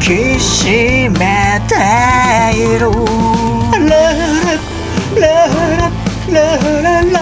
きしめているラララララララ